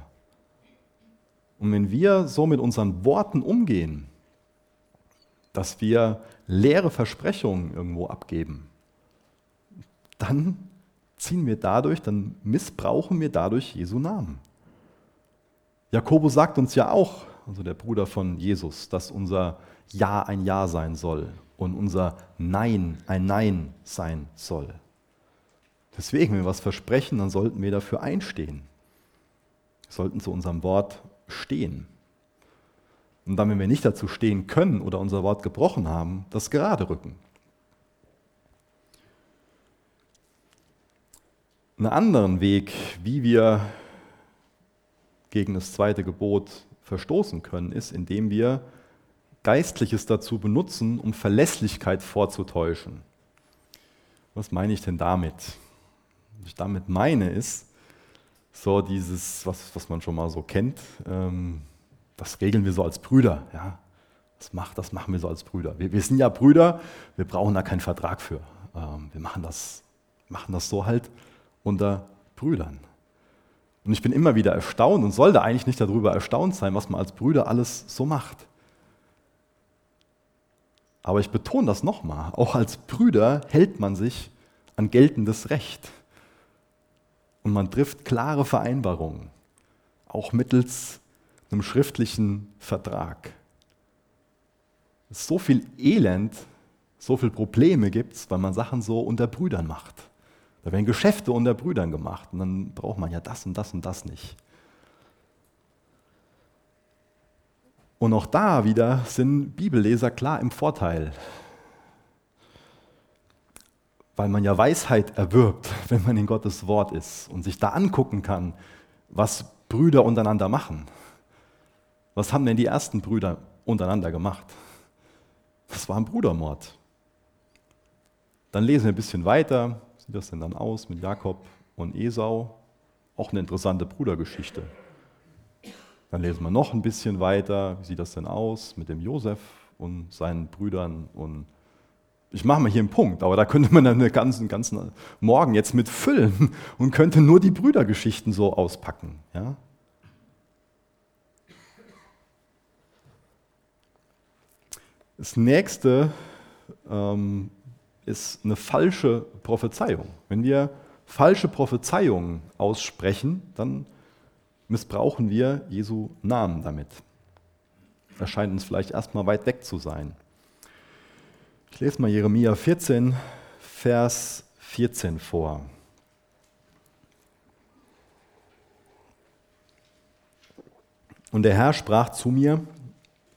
Und wenn wir so mit unseren Worten umgehen, dass wir leere Versprechungen irgendwo abgeben, dann ziehen wir dadurch, dann missbrauchen wir dadurch Jesu Namen. Jakobus sagt uns ja auch, also der Bruder von Jesus, dass unser Ja ein Ja sein soll und unser Nein ein Nein sein soll. Deswegen, wenn wir was versprechen, dann sollten wir dafür einstehen. Wir sollten zu unserem Wort stehen. Und dann, wenn wir nicht dazu stehen können oder unser Wort gebrochen haben, das gerade rücken. Einen anderen Weg, wie wir gegen das zweite Gebot verstoßen können, ist, indem wir Geistliches dazu benutzen, um Verlässlichkeit vorzutäuschen. Was meine ich denn damit? Was ich damit meine ist, so dieses, was, was man schon mal so kennt, ähm, das regeln wir so als Brüder. Ja? Das, macht, das machen wir so als Brüder. Wir, wir sind ja Brüder, wir brauchen da keinen Vertrag für. Ähm, wir machen das, machen das so halt unter Brüdern. Und ich bin immer wieder erstaunt und sollte eigentlich nicht darüber erstaunt sein, was man als Brüder alles so macht. Aber ich betone das nochmal, auch als Brüder hält man sich an geltendes Recht. Und man trifft klare Vereinbarungen, auch mittels einem schriftlichen Vertrag. So viel Elend, so viele Probleme gibt es, weil man Sachen so unter Brüdern macht. Da werden Geschäfte unter Brüdern gemacht und dann braucht man ja das und das und das nicht. Und auch da wieder sind Bibelleser klar im Vorteil weil man ja Weisheit erwirbt, (laughs) wenn man in Gottes Wort ist und sich da angucken kann, was Brüder untereinander machen. Was haben denn die ersten Brüder untereinander gemacht? Das war ein Brudermord. Dann lesen wir ein bisschen weiter. Sieht das denn dann aus mit Jakob und Esau? Auch eine interessante Brudergeschichte. Dann lesen wir noch ein bisschen weiter. Wie sieht das denn aus mit dem Josef und seinen Brüdern und ich mache mal hier einen Punkt, aber da könnte man dann den ganzen, ganzen Morgen jetzt mit füllen und könnte nur die Brüdergeschichten so auspacken. Ja? Das nächste ähm, ist eine falsche Prophezeiung. Wenn wir falsche Prophezeiungen aussprechen, dann missbrauchen wir Jesu Namen damit. Erscheint uns vielleicht erstmal weit weg zu sein. Ich lese mal Jeremia 14, Vers 14 vor. Und der Herr sprach zu mir,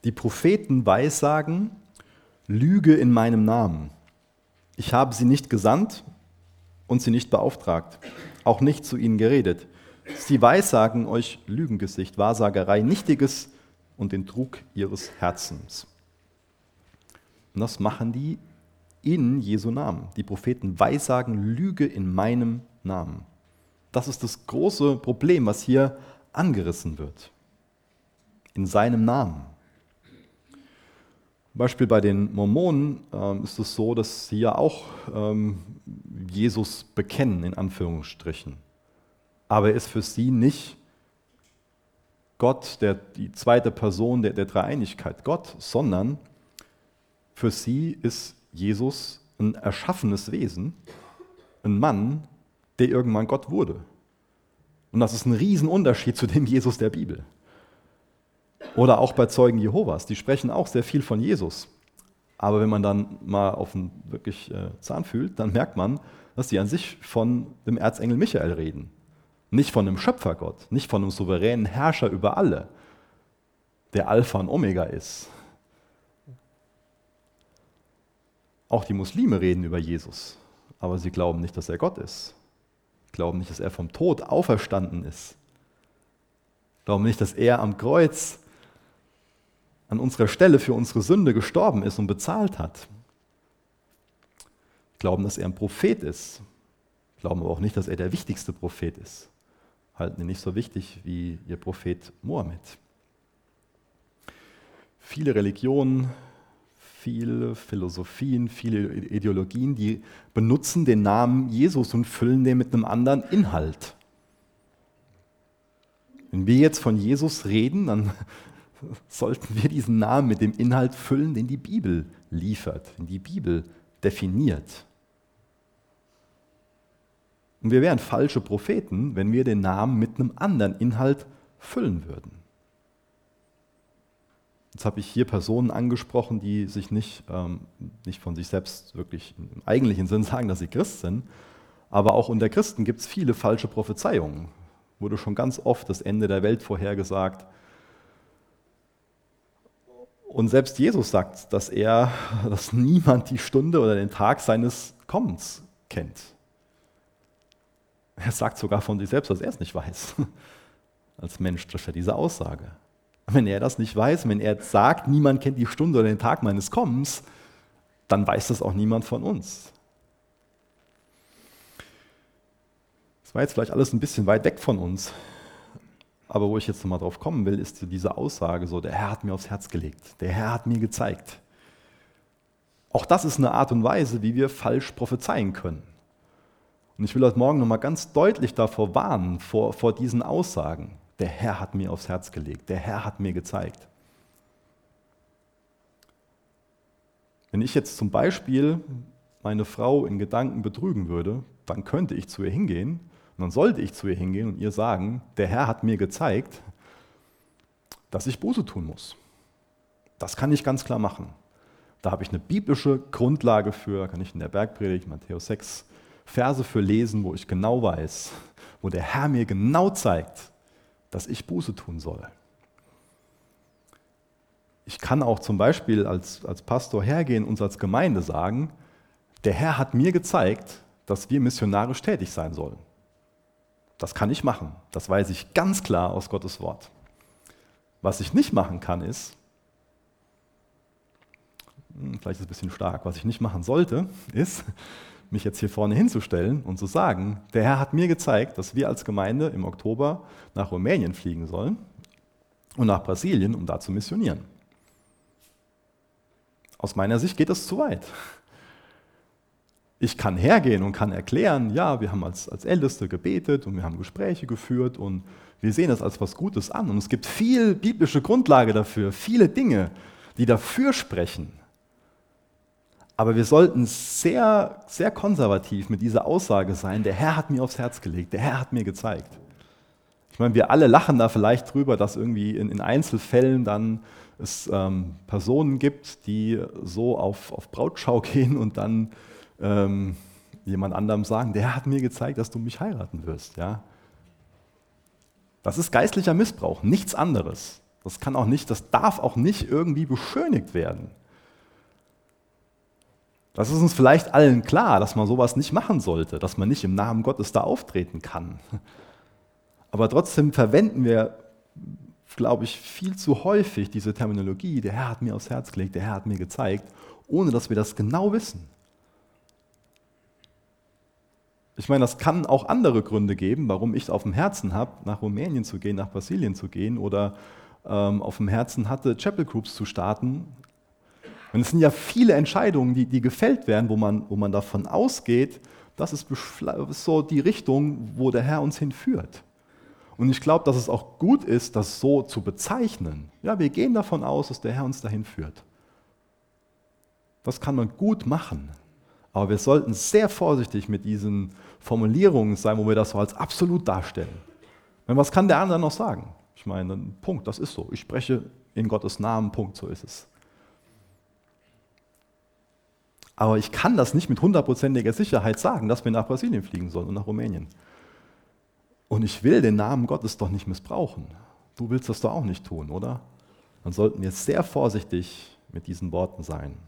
die Propheten weissagen, Lüge in meinem Namen. Ich habe sie nicht gesandt und sie nicht beauftragt, auch nicht zu ihnen geredet. Sie weissagen euch Lügengesicht, Wahrsagerei, Nichtiges und den Trug ihres Herzens. Und das machen die in Jesu Namen. Die Propheten weissagen Lüge in meinem Namen. Das ist das große Problem, was hier angerissen wird. In seinem Namen. Beispiel bei den Mormonen ähm, ist es so, dass sie ja auch ähm, Jesus bekennen, in Anführungsstrichen. Aber er ist für sie nicht Gott, der, die zweite Person der, der Dreieinigkeit, Gott, sondern für sie ist Jesus ein erschaffenes Wesen, ein Mann, der irgendwann Gott wurde. Und das ist ein Riesenunterschied zu dem Jesus der Bibel. Oder auch bei Zeugen Jehovas, die sprechen auch sehr viel von Jesus. Aber wenn man dann mal auf den wirklich äh, Zahn fühlt, dann merkt man, dass die an sich von dem Erzengel Michael reden. Nicht von einem Schöpfergott, nicht von einem souveränen Herrscher über alle, der Alpha und Omega ist. Auch die Muslime reden über Jesus, aber sie glauben nicht, dass er Gott ist. Glauben nicht, dass er vom Tod auferstanden ist. Glauben nicht, dass er am Kreuz an unserer Stelle für unsere Sünde gestorben ist und bezahlt hat. Glauben, dass er ein Prophet ist. Glauben aber auch nicht, dass er der wichtigste Prophet ist. Halten ihn nicht so wichtig wie ihr Prophet Mohammed. Viele Religionen, viele Philosophien, viele Ideologien, die benutzen den Namen Jesus und füllen den mit einem anderen Inhalt. Wenn wir jetzt von Jesus reden, dann sollten wir diesen Namen mit dem Inhalt füllen, den die Bibel liefert, den die Bibel definiert. Und wir wären falsche Propheten, wenn wir den Namen mit einem anderen Inhalt füllen würden. Jetzt habe ich hier Personen angesprochen, die sich nicht, ähm, nicht von sich selbst wirklich im eigentlichen Sinn sagen, dass sie Christ sind. Aber auch unter Christen gibt es viele falsche Prophezeiungen. Wurde schon ganz oft das Ende der Welt vorhergesagt. Und selbst Jesus sagt, dass er, (laughs) dass niemand die Stunde oder den Tag seines Kommens kennt. Er sagt sogar von sich selbst, dass er es nicht weiß. (laughs) Als Mensch trifft er diese Aussage. Wenn er das nicht weiß, wenn er sagt, niemand kennt die Stunde oder den Tag meines Kommens, dann weiß das auch niemand von uns. Das war jetzt vielleicht alles ein bisschen weit weg von uns. Aber wo ich jetzt nochmal drauf kommen will, ist diese Aussage so, der Herr hat mir aufs Herz gelegt, der Herr hat mir gezeigt. Auch das ist eine Art und Weise, wie wir falsch prophezeien können. Und ich will heute Morgen nochmal ganz deutlich davor warnen, vor, vor diesen Aussagen. Der Herr hat mir aufs Herz gelegt, der Herr hat mir gezeigt. Wenn ich jetzt zum Beispiel meine Frau in Gedanken betrügen würde, dann könnte ich zu ihr hingehen und dann sollte ich zu ihr hingehen und ihr sagen, der Herr hat mir gezeigt, dass ich Buße tun muss. Das kann ich ganz klar machen. Da habe ich eine biblische Grundlage für, kann ich in der Bergpredigt, Matthäus 6, Verse für lesen, wo ich genau weiß, wo der Herr mir genau zeigt, dass ich Buße tun soll. Ich kann auch zum Beispiel als, als Pastor hergehen und als Gemeinde sagen, der Herr hat mir gezeigt, dass wir missionarisch tätig sein sollen. Das kann ich machen. Das weiß ich ganz klar aus Gottes Wort. Was ich nicht machen kann, ist, hm, vielleicht ist es ein bisschen stark, was ich nicht machen sollte, ist, mich jetzt hier vorne hinzustellen und zu sagen, der Herr hat mir gezeigt, dass wir als Gemeinde im Oktober nach Rumänien fliegen sollen und nach Brasilien, um da zu missionieren. Aus meiner Sicht geht das zu weit. Ich kann hergehen und kann erklären, ja, wir haben als, als Älteste gebetet und wir haben Gespräche geführt und wir sehen das als was Gutes an. Und es gibt viel biblische Grundlage dafür, viele Dinge, die dafür sprechen. Aber wir sollten sehr, sehr konservativ mit dieser Aussage sein, der Herr hat mir aufs Herz gelegt, der Herr hat mir gezeigt. Ich meine, wir alle lachen da vielleicht drüber, dass irgendwie in, in Einzelfällen dann es ähm, Personen gibt, die so auf, auf Brautschau (laughs) gehen und dann ähm, jemand anderem sagen, der hat mir gezeigt, dass du mich heiraten wirst. Ja? Das ist geistlicher Missbrauch, nichts anderes. Das kann auch nicht, das darf auch nicht irgendwie beschönigt werden. Das ist uns vielleicht allen klar, dass man sowas nicht machen sollte, dass man nicht im Namen Gottes da auftreten kann. Aber trotzdem verwenden wir, glaube ich, viel zu häufig diese Terminologie, der Herr hat mir aufs Herz gelegt, der Herr hat mir gezeigt, ohne dass wir das genau wissen. Ich meine, das kann auch andere Gründe geben, warum ich es auf dem Herzen habe, nach Rumänien zu gehen, nach Brasilien zu gehen oder ähm, auf dem Herzen hatte, Chapel Groups zu starten. Und es sind ja viele Entscheidungen, die, die gefällt werden, wo man, wo man davon ausgeht, das ist so die Richtung, wo der Herr uns hinführt. Und ich glaube, dass es auch gut ist, das so zu bezeichnen. Ja, wir gehen davon aus, dass der Herr uns dahin führt. Das kann man gut machen. Aber wir sollten sehr vorsichtig mit diesen Formulierungen sein, wo wir das so als absolut darstellen. Denn was kann der andere noch sagen? Ich meine, Punkt, das ist so. Ich spreche in Gottes Namen, Punkt, so ist es. Aber ich kann das nicht mit hundertprozentiger Sicherheit sagen, dass wir nach Brasilien fliegen sollen und nach Rumänien. Und ich will den Namen Gottes doch nicht missbrauchen. Du willst das doch auch nicht tun, oder? Dann sollten wir sehr vorsichtig mit diesen Worten sein.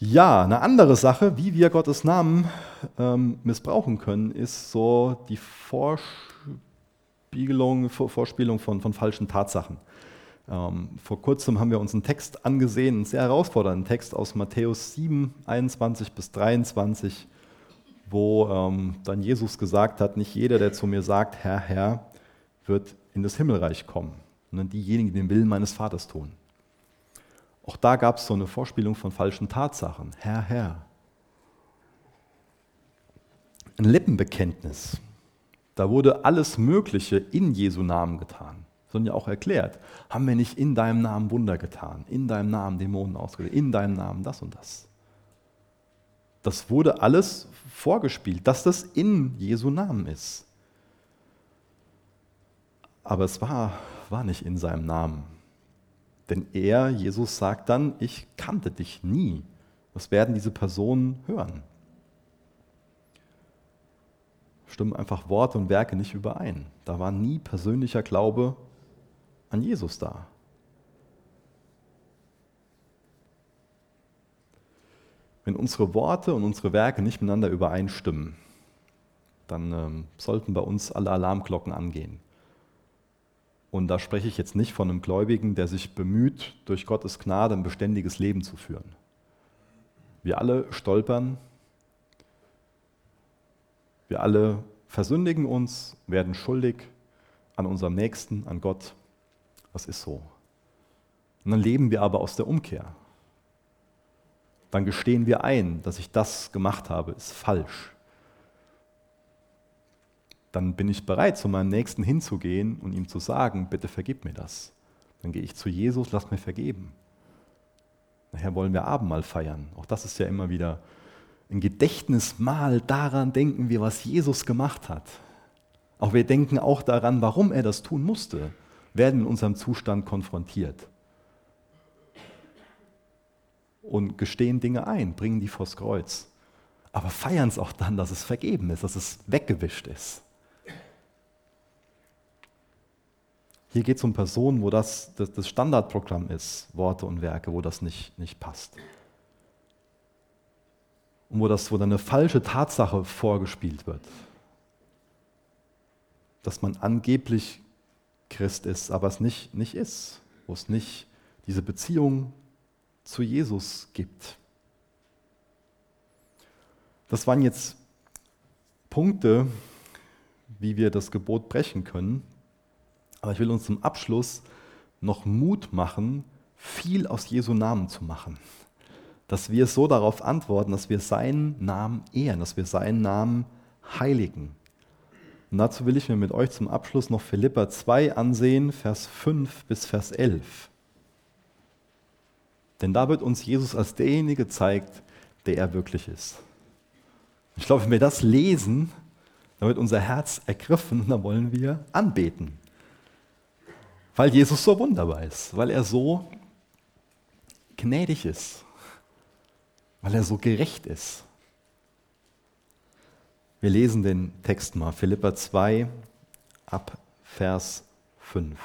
Ja, eine andere Sache, wie wir Gottes Namen ähm, missbrauchen können, ist so die Vorspiegelung, Vorspielung von, von falschen Tatsachen. Ähm, vor kurzem haben wir uns einen Text angesehen, einen sehr herausfordernden Text aus Matthäus 7, 21 bis 23, wo ähm, dann Jesus gesagt hat, nicht jeder, der zu mir sagt, Herr, Herr, wird in das Himmelreich kommen, sondern diejenigen, die den Willen meines Vaters tun. Auch da gab es so eine Vorspielung von falschen Tatsachen. Herr, Herr. Ein Lippenbekenntnis. Da wurde alles Mögliche in Jesu Namen getan. Sondern ja auch erklärt. Haben wir nicht in deinem Namen Wunder getan? In deinem Namen Dämonen ausgelöst? In deinem Namen das und das? Das wurde alles vorgespielt, dass das in Jesu Namen ist. Aber es war, war nicht in seinem Namen. Denn er, Jesus, sagt dann, ich kannte dich nie. Was werden diese Personen hören? Stimmen einfach Worte und Werke nicht überein. Da war nie persönlicher Glaube an Jesus da. Wenn unsere Worte und unsere Werke nicht miteinander übereinstimmen, dann ähm, sollten bei uns alle Alarmglocken angehen. Und da spreche ich jetzt nicht von einem Gläubigen, der sich bemüht, durch Gottes Gnade ein beständiges Leben zu führen. Wir alle stolpern, wir alle versündigen uns, werden schuldig an unserem Nächsten, an Gott. Das ist so. Und dann leben wir aber aus der Umkehr. Dann gestehen wir ein, dass ich das gemacht habe, ist falsch dann bin ich bereit, zu meinem Nächsten hinzugehen und ihm zu sagen, bitte vergib mir das. Dann gehe ich zu Jesus, lass mir vergeben. Nachher wollen wir Abendmahl feiern. Auch das ist ja immer wieder ein Gedächtnismal. Daran denken wir, was Jesus gemacht hat. Auch wir denken auch daran, warum er das tun musste, werden in unserem Zustand konfrontiert. Und gestehen Dinge ein, bringen die vors Kreuz. Aber feiern es auch dann, dass es vergeben ist, dass es weggewischt ist. Hier geht es um Personen, wo das, das, das Standardprogramm ist, Worte und Werke, wo das nicht, nicht passt. Und wo, das, wo dann eine falsche Tatsache vorgespielt wird. Dass man angeblich Christ ist, aber es nicht, nicht ist. Wo es nicht diese Beziehung zu Jesus gibt. Das waren jetzt Punkte, wie wir das Gebot brechen können. Aber ich will uns zum Abschluss noch Mut machen, viel aus Jesu Namen zu machen. Dass wir so darauf antworten, dass wir seinen Namen ehren, dass wir seinen Namen heiligen. Und dazu will ich mir mit euch zum Abschluss noch Philippa 2 ansehen, Vers 5 bis Vers 11. Denn da wird uns Jesus als derjenige gezeigt, der er wirklich ist. Ich glaube, wenn wir das lesen, dann wird unser Herz ergriffen und dann wollen wir anbeten. Weil Jesus so wunderbar ist, weil er so gnädig ist, weil er so gerecht ist. Wir lesen den Text mal, Philippa 2 ab Vers 5.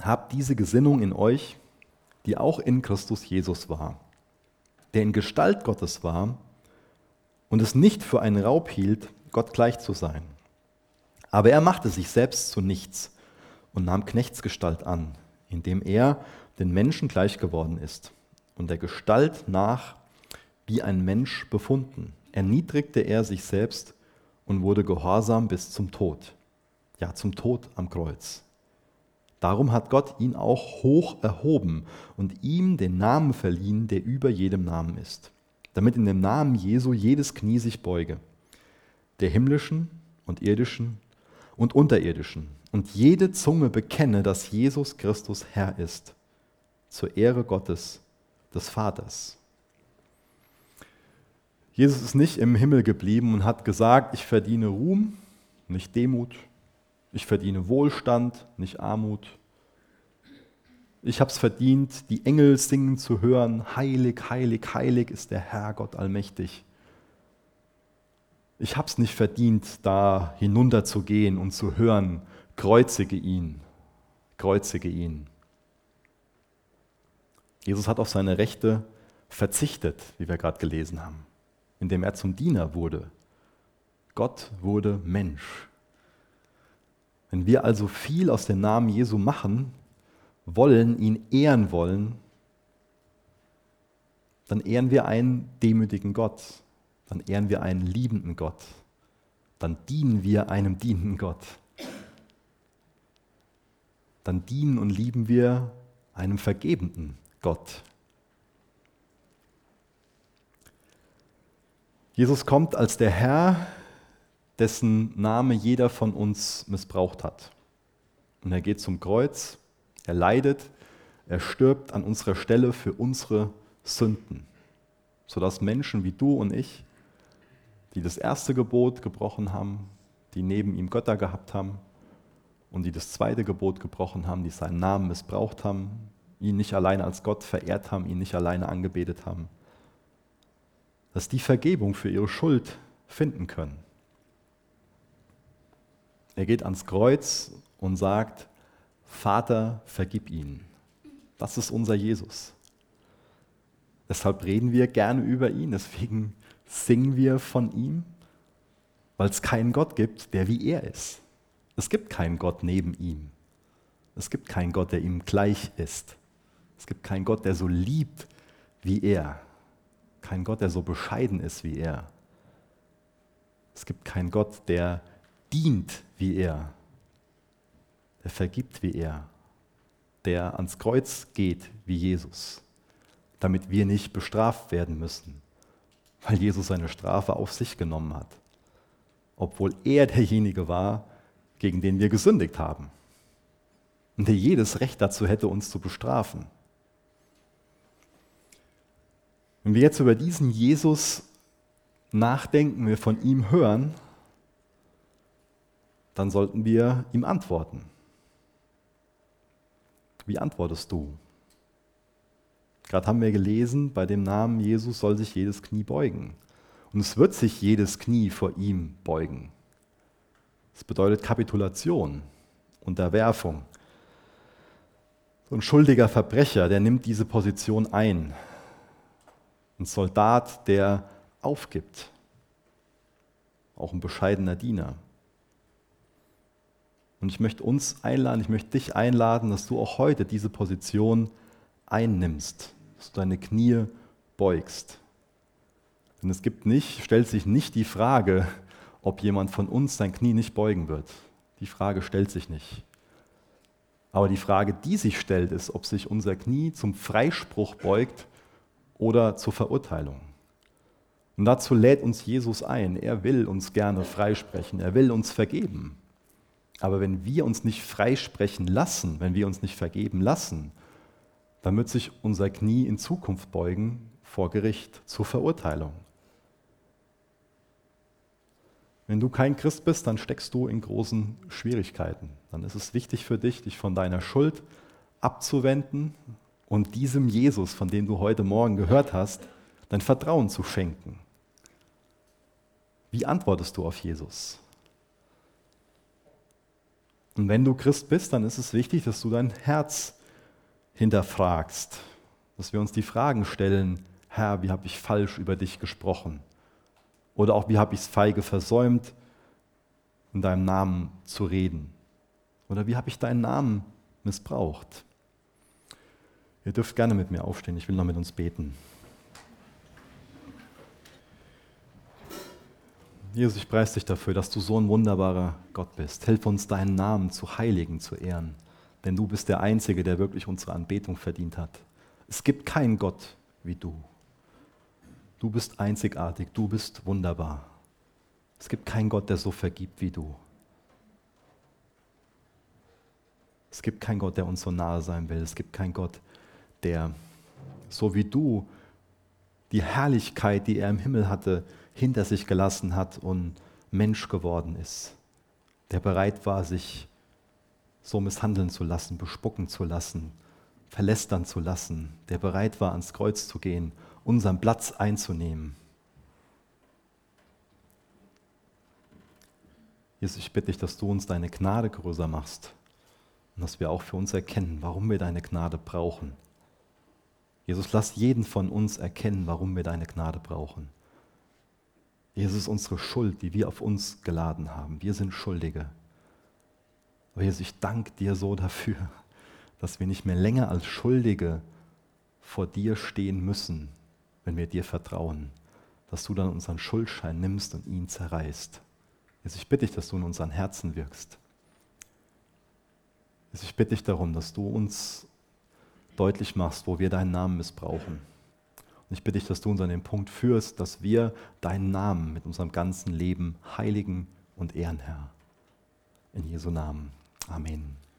Habt diese Gesinnung in euch, die auch in Christus Jesus war, der in Gestalt Gottes war und es nicht für einen Raub hielt, Gott gleich zu sein aber er machte sich selbst zu nichts und nahm Knechtsgestalt an, indem er den Menschen gleich geworden ist und der Gestalt nach wie ein Mensch befunden. Erniedrigte er sich selbst und wurde gehorsam bis zum Tod. Ja, zum Tod am Kreuz. Darum hat Gott ihn auch hoch erhoben und ihm den Namen verliehen, der über jedem Namen ist, damit in dem Namen Jesu jedes Knie sich beuge, der himmlischen und irdischen und unterirdischen, und jede Zunge bekenne, dass Jesus Christus Herr ist, zur Ehre Gottes, des Vaters. Jesus ist nicht im Himmel geblieben und hat gesagt, ich verdiene Ruhm, nicht Demut, ich verdiene Wohlstand, nicht Armut. Ich habe es verdient, die Engel singen zu hören, heilig, heilig, heilig ist der Herr Gott allmächtig. Ich habe es nicht verdient, da hinunterzugehen und zu hören, kreuzige ihn, kreuzige ihn. Jesus hat auf seine Rechte verzichtet, wie wir gerade gelesen haben, indem er zum Diener wurde. Gott wurde Mensch. Wenn wir also viel aus dem Namen Jesu machen, wollen, ihn ehren wollen, dann ehren wir einen demütigen Gott, dann ehren wir einen liebenden Gott, dann dienen wir einem dienenden Gott, dann dienen und lieben wir einem vergebenden Gott. Jesus kommt als der Herr, dessen Name jeder von uns missbraucht hat. Und er geht zum Kreuz, er leidet, er stirbt an unserer Stelle für unsere Sünden, sodass Menschen wie du und ich, die das erste Gebot gebrochen haben, die neben ihm Götter gehabt haben und die das zweite Gebot gebrochen haben, die seinen Namen missbraucht haben, ihn nicht alleine als Gott verehrt haben, ihn nicht alleine angebetet haben, dass die Vergebung für ihre Schuld finden können. Er geht ans Kreuz und sagt, Vater, vergib ihnen. Das ist unser Jesus. Deshalb reden wir gerne über ihn, deswegen singen wir von ihm, weil es keinen Gott gibt, der wie er ist. Es gibt keinen Gott neben ihm. Es gibt keinen Gott, der ihm gleich ist. Es gibt keinen Gott, der so liebt wie er. Kein Gott, der so bescheiden ist wie er. Es gibt keinen Gott, der dient wie er, der vergibt wie er, der ans Kreuz geht wie Jesus, damit wir nicht bestraft werden müssen, weil Jesus seine Strafe auf sich genommen hat, obwohl er derjenige war, gegen den wir gesündigt haben und der jedes Recht dazu hätte, uns zu bestrafen. Wenn wir jetzt über diesen Jesus nachdenken, wir von ihm hören, dann sollten wir ihm antworten. Wie antwortest du? Gerade haben wir gelesen, bei dem Namen Jesus soll sich jedes Knie beugen. Und es wird sich jedes Knie vor ihm beugen. Das bedeutet Kapitulation, Unterwerfung. So ein schuldiger Verbrecher, der nimmt diese Position ein. Ein Soldat, der aufgibt. Auch ein bescheidener Diener. Und ich möchte uns einladen, ich möchte dich einladen, dass du auch heute diese Position einnimmst, dass du deine Knie beugst. Denn es gibt nicht, stellt sich nicht die Frage, ob jemand von uns sein Knie nicht beugen wird. Die Frage stellt sich nicht. Aber die Frage, die sich stellt, ist, ob sich unser Knie zum Freispruch beugt oder zur Verurteilung. Und dazu lädt uns Jesus ein. Er will uns gerne freisprechen. Er will uns vergeben. Aber wenn wir uns nicht freisprechen lassen, wenn wir uns nicht vergeben lassen, wird sich unser Knie in Zukunft beugen vor Gericht zur Verurteilung. Wenn du kein Christ bist, dann steckst du in großen Schwierigkeiten. Dann ist es wichtig für dich, dich von deiner Schuld abzuwenden und diesem Jesus, von dem du heute Morgen gehört hast, dein Vertrauen zu schenken. Wie antwortest du auf Jesus? Und wenn du Christ bist, dann ist es wichtig, dass du dein Herz hinterfragst, dass wir uns die Fragen stellen, Herr, wie habe ich falsch über dich gesprochen? Oder auch, wie habe ich es feige versäumt, in deinem Namen zu reden? Oder wie habe ich deinen Namen missbraucht? Ihr dürft gerne mit mir aufstehen, ich will noch mit uns beten. Jesus, ich preise dich dafür, dass du so ein wunderbarer Gott bist. Hilf uns, deinen Namen zu heiligen, zu ehren. Denn du bist der Einzige, der wirklich unsere Anbetung verdient hat. Es gibt keinen Gott wie du. Du bist einzigartig, du bist wunderbar. Es gibt keinen Gott, der so vergibt wie du. Es gibt keinen Gott, der uns so nahe sein will. Es gibt keinen Gott, der so wie du die Herrlichkeit, die er im Himmel hatte, hinter sich gelassen hat und Mensch geworden ist. Der bereit war, sich so misshandeln zu lassen, bespucken zu lassen, verlästern zu lassen. Der bereit war, ans Kreuz zu gehen, unseren Platz einzunehmen. Jesus, ich bitte dich, dass du uns deine Gnade größer machst und dass wir auch für uns erkennen, warum wir deine Gnade brauchen. Jesus, lass jeden von uns erkennen, warum wir deine Gnade brauchen. Jesus, unsere Schuld, die wir auf uns geladen haben. Wir sind Schuldige. Aber Jesus, ich danke dir so dafür, (laughs) dass wir nicht mehr länger als Schuldige vor dir stehen müssen, wenn wir dir vertrauen, dass du dann unseren Schuldschein nimmst und ihn zerreißt. Jesus, ich bitte dich, dass du in unseren Herzen wirkst. Jesus, ich bitte dich darum, dass du uns deutlich machst, wo wir deinen Namen missbrauchen. Und ich bitte dich, dass du uns an den Punkt führst, dass wir deinen Namen mit unserem ganzen Leben heiligen und ehren, Herr. In Jesu Namen. Amen.